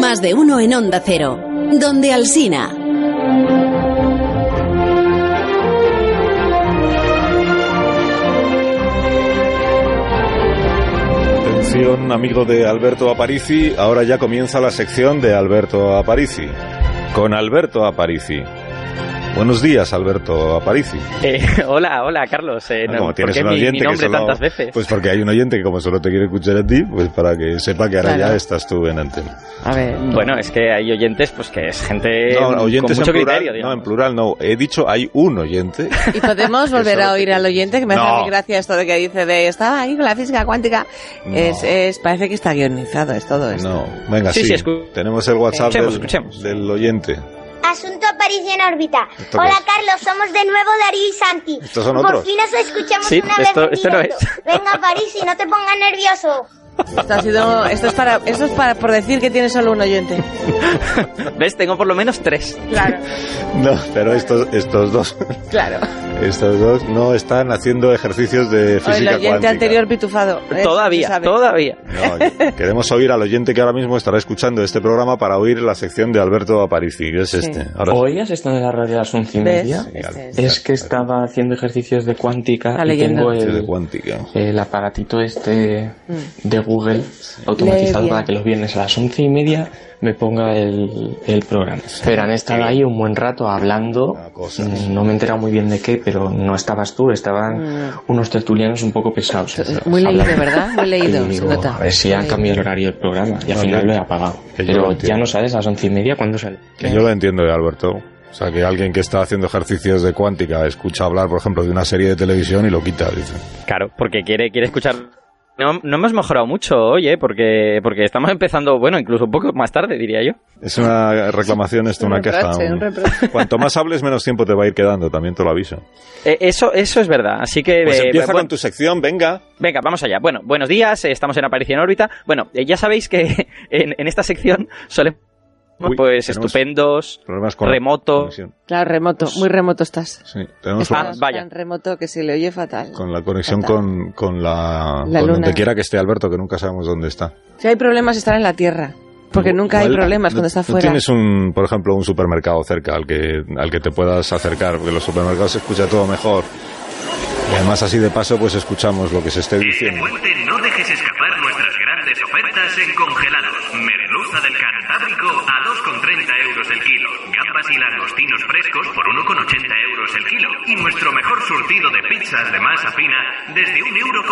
Más de uno en Onda Cero, donde Alsina. Atención, amigo de Alberto Aparici, ahora ya comienza la sección de Alberto Aparici. Con Alberto Aparici. Buenos días, Alberto Aparici. Eh, hola, hola, Carlos. Eh, Ah, como ¿por tienes un mi- oyente mi que nombre solo- tantas veces? Pues porque hay un oyente que como solo te quiere escuchar a ti, pues para que sepa que ahora Claro. ya estás tú en antena. A ver, bueno, es que hay oyentes, pues que es gente No, oyentes con mucho en plural, criterio, no, digamos. en plural no. He dicho hay un oyente. Y podemos volver a oír al oyente, que me hace No. muy gracia esto de que dice de estaba ahí con la física cuántica. No. Es, es, parece que está guionizado, es todo esto. No, venga, Sí, sí. sí, Tenemos el WhatsApp Escuchemos, del, escuchemos. del oyente. Asunto Aparicio en órbita. ¿Esto Hola? Carlos, somos de nuevo Darío y Santi. ¿Estos son Por otros? fin os escuchamos Sí, una esto- vez en esto no es. Venga París y no te pongas nervioso. Esto ha sido, esto es para, esto es para por decir que tiene solo un oyente. ¿Ves? Tengo por lo menos tres. Claro, No, pero estos, estos dos, claro. estos dos no están haciendo ejercicios de O el física oyente cuántica. anterior pitufado. ¿eh? Todavía, todavía. No, queremos oír al oyente que ahora mismo estará escuchando este programa para oír la sección de Alberto Aparici, que es Sí. este. Ahora, ¿Oías esto de la radio a las once y media? Este es. Es que estaba haciendo ejercicios de cuántica y tengo de el, cuántica. el aparatito este Mm. de Google automatizado para que los viernes a las once y media me ponga el, el programa. Pero han estado ahí un buen rato hablando, mm, no me he enterado muy bien de qué, pero no estabas tú, estaban unos tertulianos un poco pesados. Mm. Muy leído. ¿verdad? Muy leído, digo, nota. a ver si han cambiado el horario del programa y al No, final lo he apagado. lo Pero ya no sabes a las once y media cuándo sale. Que yo lo entiendo, eh, Alberto. O sea, que alguien que está haciendo ejercicios de cuántica escucha hablar, por ejemplo, de una serie de televisión y lo quita, dice. Claro, porque quiere, quiere escuchar. No, no hemos mejorado mucho, oye, porque, porque estamos empezando, bueno, incluso un poco más tarde, diría yo. Es una reclamación, esto, una Un queja. un-. Cuanto más hables, menos tiempo te va a ir quedando, también te lo aviso. Eh, eso, eso es verdad, así que... Pues eh, empieza bueno, con tu sección, venga. Venga, vamos allá. Bueno, buenos días, eh, estamos en Aparición Órbita. Bueno, eh, ya sabéis que en, en esta sección solemos, Uy, pues, estupendos, Problemas con la remoto. Claro, remoto, muy remoto estás. Sí, tenemos Ah, problemas vaya. Tan remoto que se le oye fatal. con la conexión Fatal. con, con la, La con luna. donde quiera que esté Alberto, que nunca sabemos dónde está. Si hay problemas, estar en la Tierra. Porque nunca hay problemas cuando está fuera. tienes un, por ejemplo, un supermercado cerca al que, al que te puedas acercar, porque en los supermercados se escucha todo mejor. Y además así de paso pues escuchamos lo que se esté Este diciendo. puente no dejes escapar nuestras grandes ofertas en congelados. Merluza del Cantábrico a 2,30 euros el kilo. Gambas y langostinos frescos por 1,80 euros el kilo. Y nuestro mejor surtido de pizzas de masa fina desde 1,50 euro.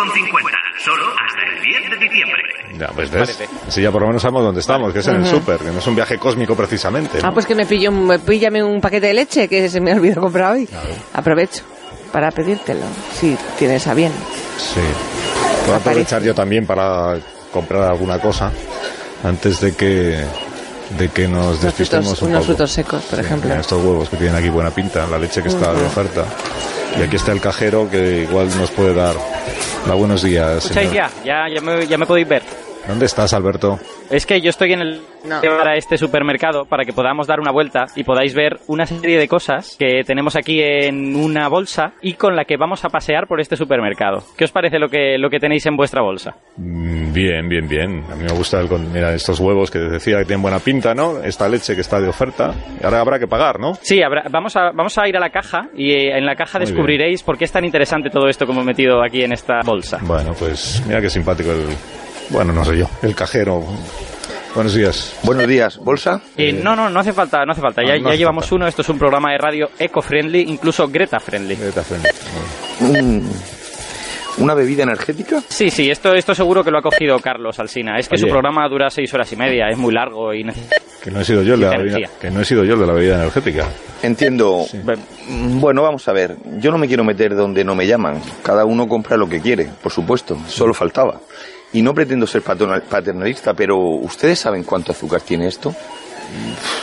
Solo hasta el 10 de diciembre. Ya, pues ves, así ya por lo menos sabemos dónde estamos, que es en el súper, que no es un viaje cósmico precisamente. ¿no? Ah, pues que me pillo, un- me píllame un paquete de leche que se me olvidó comprar hoy. Aprovecho para pedírtelo, si tienes a bien. Sí. Voy a aprovechar yo también para comprar alguna cosa antes de que de que nos despistemos frutos, un unos poco. frutos secos, por Sí, ejemplo. mira, estos huevos que tienen aquí buena pinta, la leche que está de oferta. Y aquí está el cajero que igual nos puede dar. Hola, buenos días. ¿Escucháis señor. ya? Ya, ya, me, ya me podéis ver. ¿Dónde estás, Alberto? Es que yo estoy en el No. para este supermercado para que podamos dar una vuelta y podáis ver una serie de cosas que tenemos aquí en una bolsa y con la que vamos a pasear por este supermercado. ¿Qué os parece lo que, lo que tenéis en vuestra bolsa? Mm, Bien, bien, bien. A mí me gusta el, con- mira, estos huevos que decía que tienen buena pinta, ¿no? Esta leche que está de oferta. Ahora habrá que pagar, ¿no? Sí, habrá- vamos, a, vamos a ir a la caja y eh, en la caja Muy descubriréis por qué es tan interesante todo esto que hemos metido aquí en esta bolsa. Bueno, pues mira qué simpático el... Bueno, no sé yo. El cajero. Buenos días. Buenos días, ¿bolsa? Eh, no, no, no hace falta, no hace falta. Ah, ya no ya hace llevamos falta. uno. Esto es un programa de radio eco-friendly, incluso Greta-friendly. Mm, ¿Una bebida energética? Sí, sí, esto, esto seguro que lo ha cogido Carlos Alsina. Es que Oye. su programa dura seis horas y media, es muy largo y. Que no he sido yo el de la bebida, que no he sido yo el de la bebida energética. Entiendo. Bueno, vamos a ver. Yo no me quiero meter donde no me llaman. Cada uno compra lo que quiere, por supuesto. Solo faltaba. Y no pretendo ser paternalista, pero ¿ustedes saben cuánto azúcar tiene esto?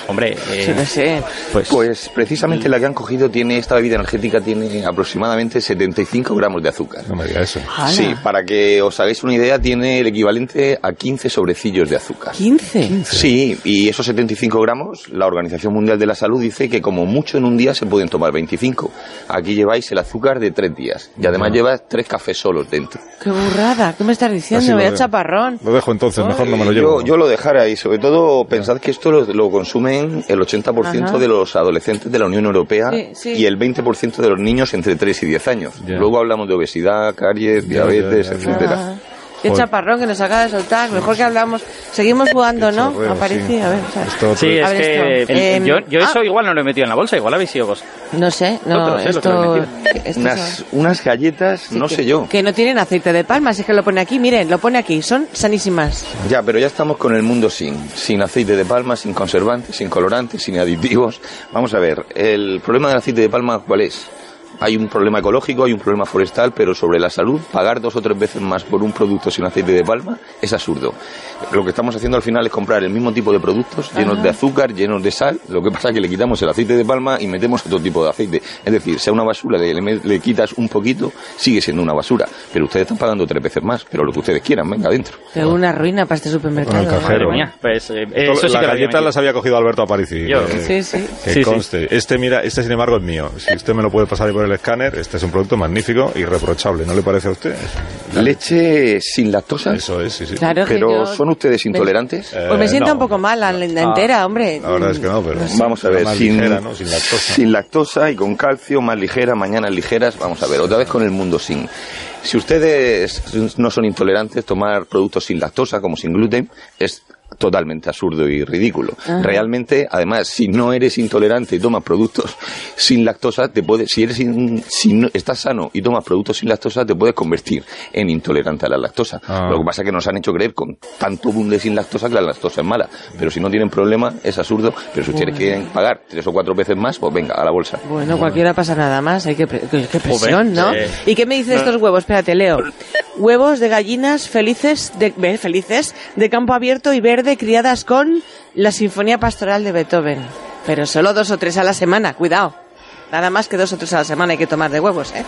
Hombre, eh, lo sé. Pues, precisamente la que han cogido tiene, esta bebida energética tiene aproximadamente 75 gramos de azúcar. No me diga eso. Sí, para que os hagáis una idea, tiene el equivalente a 15 sobrecillos de azúcar. ¿15? Sí, y esos 75 gramos, la Organización Mundial de la Salud dice que como mucho en un día se pueden tomar 25. Aquí lleváis el azúcar de tres días y además llevas tres cafés solos dentro. Qué burrada. ¿Qué me estás diciendo? Así lo Vaya veo. chaparrón. Lo dejo entonces, mejor no me lo llevo. Yo, yo lo dejara y sobre todo pensad que esto lo, lo consumen el 80% Ajá. de los adolescentes de la Unión Europea Sí, sí. y el 20% de los niños entre 3 y 10 años. Ya. Luego hablamos de obesidad, caries, diabetes, ya, ya. etcétera. Qué chaparrón que nos acaba de soltar. Mejor que hablamos. Seguimos jugando, ¿no? Aparece, sí. a ver. o sea, Esto Sí, es ver que esto. el- Em, yo, yo eso ah. igual no lo he metido en la bolsa, igual habéis sido vos. No sé, no, sé, esto, esto Unas, unas galletas, sí, no que- sé yo. Que no tienen aceite de palma, si es que lo pone aquí, miren, lo pone aquí, son sanísimas. Ya, pero ya estamos con el mundo sin, sin aceite de palma, sin conservantes, sin colorantes, sin aditivos. Vamos a ver, el problema del aceite de palma, ¿cuál es? Hay un problema ecológico, hay un problema forestal, pero sobre la salud, pagar dos o tres veces más por un producto sin aceite de palma es absurdo. Lo que estamos haciendo al final es comprar el mismo tipo de productos llenos de azúcar, llenos de sal. Lo que pasa es que le quitamos el aceite de palma y metemos otro tipo de aceite. Es decir, sea una basura, le, le- le quitas un poquito, sigue siendo una basura. Pero ustedes están pagando tres veces más, pero lo que ustedes quieran, venga adentro. Pero una ruina para este supermercado. El ¿eh? cajero. Pues eh, Esto- eso sí las galletas las había cogido Alberto Aparici. Yo. que- Sí, sí. Que Sí, sí. conste. Este, mira, este sin embargo es mío. Si usted me lo puede pasar ahí por el escáner, este es un producto magnífico y reprochable. ¿No le parece a usted? Leche sin lactosa. Eso es, sí, sí. Claro Pero yo- ¿son ustedes intolerantes? Eh, Pues me siento no. un poco mal la la entera, hombre. La verdad es que no, pero Vamos a ver, más sin, ligera, ¿no? Sin lactosa. sin lactosa y con calcio, más ligera, mañanas ligeras. Vamos a ver, otra vez con el mundo sin. Si ustedes no son intolerantes, tomar productos sin lactosa, como sin gluten, es totalmente absurdo y ridículo. Ajá. Realmente, además, si no eres intolerante y tomas productos sin lactosa, te puedes, si eres in- si no- estás sano y tomas productos sin lactosa, te puedes convertir en intolerante a la lactosa. Ah. Lo que pasa es que nos han hecho creer con tanto boom de sin lactosa que la lactosa es mala. Pero si no tienen problema, es absurdo. Pero si ustedes quieren pagar tres o cuatro veces más, pues venga, a la bolsa. Bueno, cualquiera pasa nada más, hay que pre- presión, ¿no? eh. ¿Y qué me dice estos huevos? Espérate, Leo. Huevos de gallinas felices de felices de campo abierto y verde criadas con la Sinfonía Pastoral de Beethoven. Pero solo dos o tres a la semana, cuidado. Nada más que dos o tres a la semana hay que tomar de huevos, ¿eh?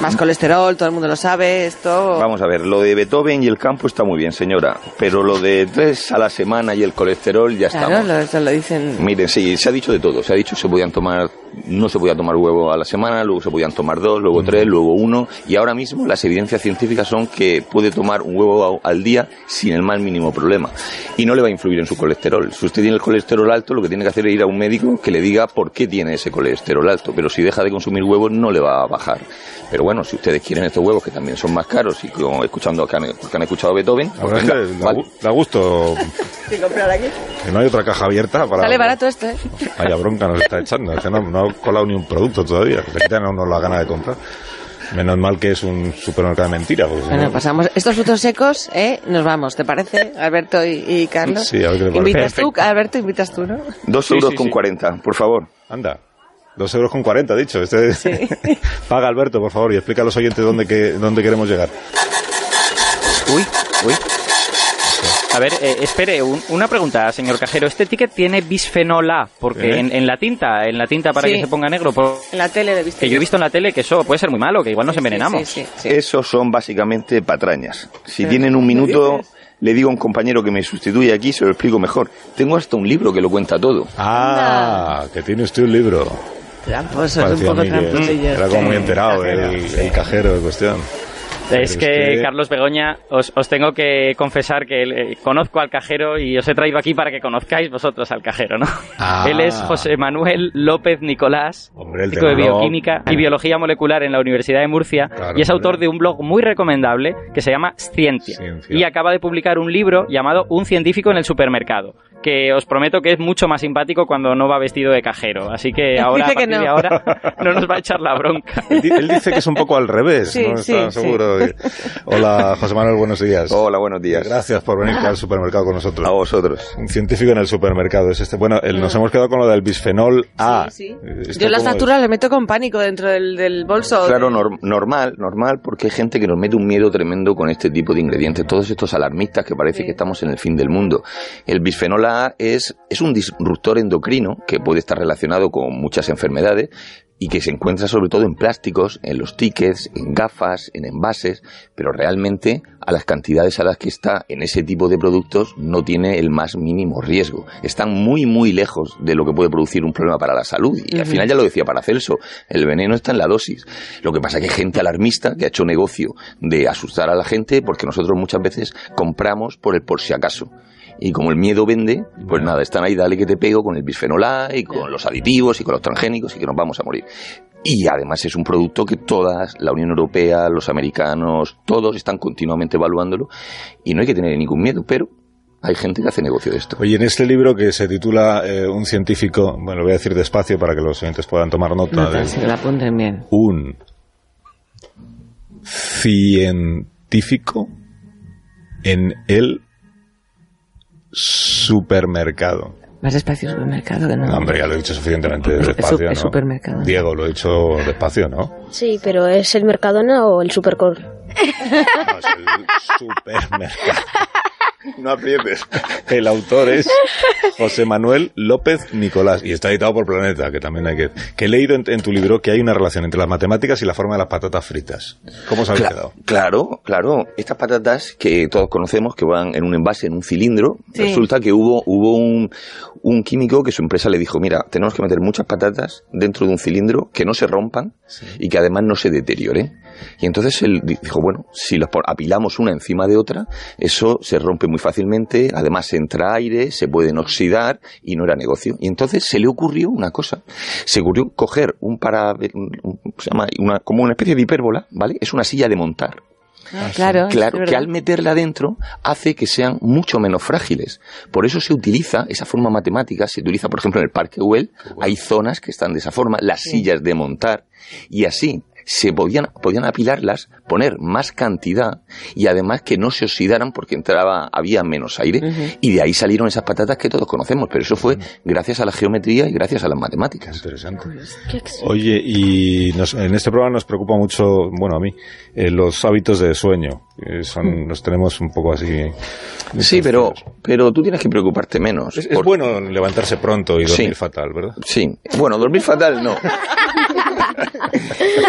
Más colesterol, todo el mundo lo sabe, esto... Vamos a ver, lo de Beethoven y el campo está muy bien, señora. Pero lo de tres a la semana y el colesterol ya Claro, estamos. lo, eso lo dicen... Miren, sí, se ha dicho de todo. Se ha dicho que se podían tomar, no se podía tomar huevo a la semana, luego se podían tomar dos, luego tres, luego uno. Y ahora mismo las evidencias científicas son que puede tomar un huevo al día sin el más mínimo problema. Y no le va a influir en su colesterol. Si usted tiene el colesterol alto, lo que tiene que hacer es ir a un médico que le diga por qué tiene ese colesterol alto. Pero si deja de consumir huevos, no le va a bajar. Pero bueno, si ustedes quieren estos huevos, que también son más caros, y como escuchando que han, que han escuchado a Beethoven, La pues vale. da gusto Sí, comprar aquí. que no hay otra caja abierta para... Sale barato esto, ¿eh? Vaya bronca nos está echando. Es que no, no ha colado ni un producto todavía. Le quitan a uno la gana de comprar. Menos mal que es un supermercado de mentira. porque Bueno, no- pasamos estos frutos secos, ¿eh? Nos vamos, ¿te parece? Alberto y, y Carlos. Sí, a ver qué le parece. Invitas tú, Alberto, invitas tú, ¿no? Dos Sí, euros sí, con sí. cuarenta, por favor. Anda. Dos euros con cuarenta, dicho. Este... Paga Alberto, por favor, y explica a los oyentes dónde, que, dónde queremos llegar. Uy, uy. A ver, eh, espere, un- una pregunta, señor cajero. ¿Este ticket tiene bisfenol A? Porque ¿Eh? en, en la tinta, en la tinta para Sí. que se ponga negro, por- En la tele de que yo he visto en la tele que eso puede ser muy malo, que igual nos envenenamos. Sí, sí, sí. Esos son básicamente patrañas. Si Pero, tienen un ¿qué minuto, le digo a un compañero que me sustituye aquí, se lo explico mejor. Tengo hasta un libro que lo cuenta todo. Ah, que tiene usted un libro. Tramposos, un poco tramposillos. era como muy Sí. enterado el, el cajero de cuestión. Es que, Carlos Begoña, os, os tengo que confesar que eh, conozco al cajero y os he traído aquí para que conozcáis vosotros al cajero, ¿no? Ah. Él es José Manuel López Nicolás, Hombre, de bioquímica y biología molecular en la Universidad de Murcia Claro, y es hombre. autor de un blog muy recomendable que se llama. Ciencia. Y acaba de publicar un libro llamado Un científico en el supermercado, que os prometo que es mucho más simpático cuando no va vestido de cajero. Así que ahora, a que no. de ahora, no nos va a echar la bronca. Él, di- él dice que es un poco al revés, Sí, no sí, está sí. seguro Hola, José Manuel, buenos días. Hola, buenos días. Gracias por venir al supermercado con nosotros. A vosotros. Un científico en el supermercado es este. Bueno, el- nos hemos quedado con lo del bisfenol A. Sí, Yo las facturas le meto con pánico dentro del, del bolso. Claro, nor- normal, normal, porque hay gente que nos mete un miedo tremendo con este tipo de ingredientes, todos estos alarmistas que parece que estamos en el fin del mundo. El bisfenol A es, es un disruptor endocrino que puede estar relacionado con muchas enfermedades y que se encuentra sobre todo en plásticos, en los tickets, en gafas, en envases, pero realmente a las cantidades a las que está en ese tipo de productos no tiene el más mínimo riesgo. Están muy, muy lejos de lo que puede producir un problema para la salud. Y al final ya lo decía Paracelso, el veneno está en la dosis. Lo que pasa es que hay gente alarmista que ha hecho negocio de asustar a la gente porque nosotros muchas veces compramos por el por si acaso. Y como el miedo vende, pues nada, están ahí, dale que te pego con el bisfenol A y con los aditivos y con los transgénicos y que nos vamos a morir. Y además es un producto que todas, la Unión Europea, los americanos, todos están continuamente evaluándolo y no hay que tener ningún miedo, pero hay gente que hace negocio de esto. Oye, en este libro que se titula eh, Un científico, bueno, lo voy a decir despacio para que los oyentes puedan tomar nota. Nota, de- la apunten bien. Un científico en el supermercado. Más despacio supermercado que no. No, hombre, ya lo he dicho suficientemente Es despacio, su- es ¿no? supermercado. Diego, lo he dicho despacio, ¿no? Sí, pero ¿es el Mercadona o el Supercor? Supermercado. No aprietes. El autor es José Manuel López Nicolás y está editado por Planeta, que también hay que... Que he leído en, en tu libro que hay una relación entre las matemáticas y la forma de las patatas fritas. ¿Cómo os habéis Cla- quedado? Claro, claro. Estas patatas que todos conocemos, que van en un envase, en un cilindro, Sí. resulta que hubo, hubo un, un químico que su empresa le dijo, mira, tenemos que meter muchas patatas dentro de un cilindro que no se rompan y que además no se deterioren. Y entonces él di- dijo, bueno, si los apilamos una encima de otra, eso se rompe muy fácilmente, además entra aire, se pueden oxidar y no era negocio. Y entonces se le ocurrió una cosa. Se ocurrió coger un para, un- un- se llama una, como una especie de hipérbola, ¿vale? Es una silla de montar. Ah, claro, Claro, que al meterla adentro hace que sean mucho menos frágiles. Por eso se utiliza esa forma matemática, se utiliza, por ejemplo, en el Parque Güell, hay zonas que están de esa forma, las sillas de montar, y así se podían, podían apilarlas, poner más cantidad y además que no se oxidaran porque entraba, había menos aire. Y de ahí salieron esas patatas que todos conocemos, pero eso fue gracias a la geometría y gracias a las matemáticas. Interesante. Oye, y nos- en este programa nos preocupa mucho, bueno, a mí, eh, los hábitos de sueño. son, los tenemos un poco así. Sí, pero, pero tú tienes que preocuparte menos. Es, es bueno levantarse pronto y dormir Sí. fatal, ¿verdad? Sí, bueno, dormir fatal no.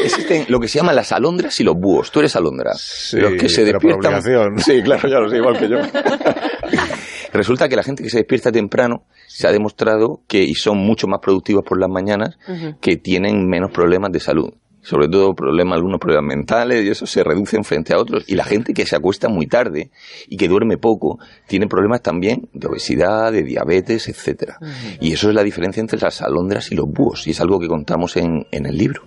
Existen lo que se llaman las alondras y los búhos. Tú eres alondra. los que se pero por despiertan. obligación. Sí, claro, ya lo sé, igual que yo. Resulta que la gente que se despierta temprano se ha demostrado que y son mucho más productivos por las mañanas que tienen menos problemas de salud. Sobre todo problemas, algunos problemas mentales y eso se reducen frente a otros. Y la gente que se acuesta muy tarde y que duerme poco tiene problemas también de obesidad, de diabetes, etcétera. Y eso es la diferencia entre las alondras y los búhos. Y es algo que contamos en, en el libro.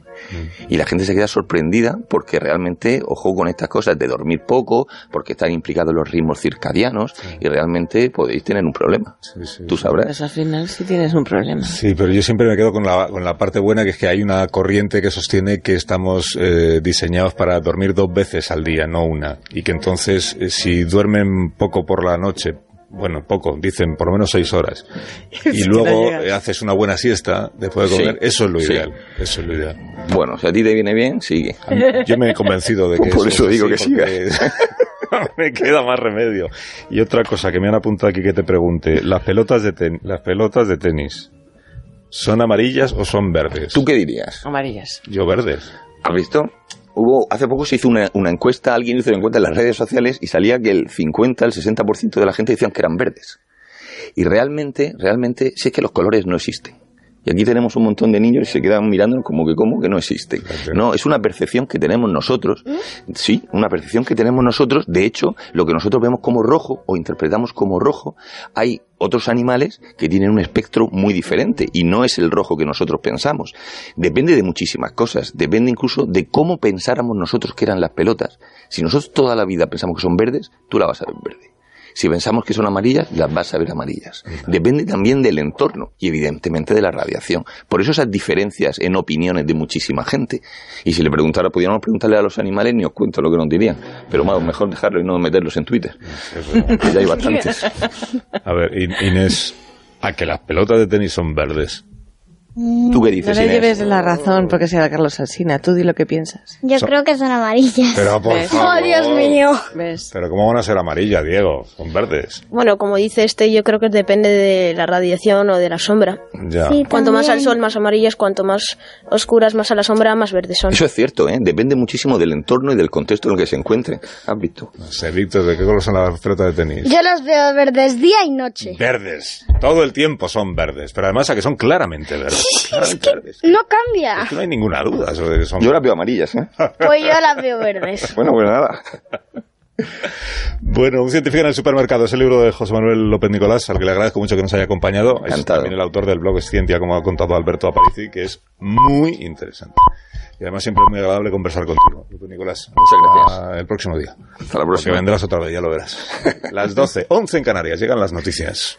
Y la gente se queda sorprendida porque realmente, ojo con estas cosas de dormir poco, porque están implicados los ritmos circadianos y realmente podéis tener un problema. Tú sabrás. Pues al final sí tienes un problema. Sí, pero yo siempre me quedo con la, con la parte buena, que es que hay una corriente que sostiene que estamos eh, diseñados para dormir dos veces al día, no una. Y que entonces, eh, si duermen poco por la noche, bueno, poco, dicen por lo menos seis horas, y que luego no eh, haces una buena siesta después de Sí, comer, eso es lo sí. ideal. Eso es lo ideal. Bueno, si a ti te viene bien, sigue. Yo me he convencido de que Por eso es digo que porque me queda más remedio. Y otra cosa que me han apuntado aquí que te pregunte, las pelotas de ten- las pelotas de tenis, ¿son amarillas o son verdes? ¿Tú qué dirías? Amarillas. Yo verdes. ¿Has visto? Hubo, hace poco se hizo una, una encuesta, alguien hizo una encuesta en las redes sociales y salía que el 50, el 60% de la gente decían que eran verdes. Y realmente, realmente, sí es que los colores no existen. Y aquí tenemos un montón de niños y se quedan mirándonos como que como que no existen. No, es una percepción que tenemos nosotros. Sí, una percepción que tenemos nosotros. De hecho, lo que nosotros vemos como rojo o interpretamos como rojo, hay otros animales que tienen un espectro muy diferente y no es el rojo que nosotros pensamos. Depende de muchísimas cosas. Depende incluso de cómo pensáramos nosotros que eran las pelotas. Si nosotros toda la vida pensamos que son verdes, tú la vas a ver verde. Si pensamos que son amarillas, las vas a ver amarillas. Depende también del entorno y evidentemente de la radiación. Por eso esas diferencias en opiniones de muchísima gente. Y si le preguntara, pudiéramos preguntarle a los animales, ni os cuento lo que nos dirían. Pero bueno, mejor dejarlo y no meterlos en Twitter. Que ya hay bastantes. A ver, In- Inés, a que las pelotas de tenis son verdes. ¿Tú qué No dices, le Inés? lleves la razón porque sea Carlos Alsina. Tú di lo que piensas. Yo Son- creo que son amarillas. Pero por ¿Ves? favor. ¡Oh, Dios mío! ¿Ves? Pero ¿cómo van a ser amarillas, Diego? Son verdes. Bueno, como dice este, yo creo que depende de la radiación o de la sombra. Ya. Sí, Cuanto más al también. sol, más amarillas, cuanto más oscuras, más a la sombra, más verdes son. Eso es cierto, ¿eh? Depende muchísimo del entorno y del contexto en el que se encuentre. ¿Has visto? No sé, Víctor, ¿de qué color son las pelotas de tenis? Yo los veo verdes día y noche. Verdes. Todo el tiempo son verdes. Pero además a que son claramente verdes. No cambia. Es que no hay ninguna duda sobre que son Yo las veo amarillas, ¿eh? Pues yo las veo verdes. Bueno, pues nada. Bueno, un científico en el supermercado es el libro de José Manuel López Nicolás, al que le agradezco mucho que nos haya acompañado. Es también el autor del blog Scientia, como ha contado Alberto Aparici, que es muy interesante. Y además siempre es muy agradable conversar contigo, López Nicolás. Muchas gracias. Hasta el próximo día. Hasta la Porque próxima. vendrás otra vez, ya lo verás. Las 12, 11 en Canarias, llegan las noticias.